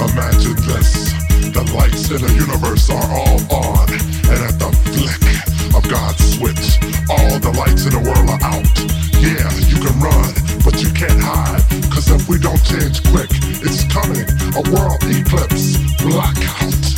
Imagine this the lights in the universe are all on, and at the flick of God's switch, all the lights in the world are out. Yeah, you can run, but you can't hide, cause if we don't change quick, it's coming a world eclipse blackout.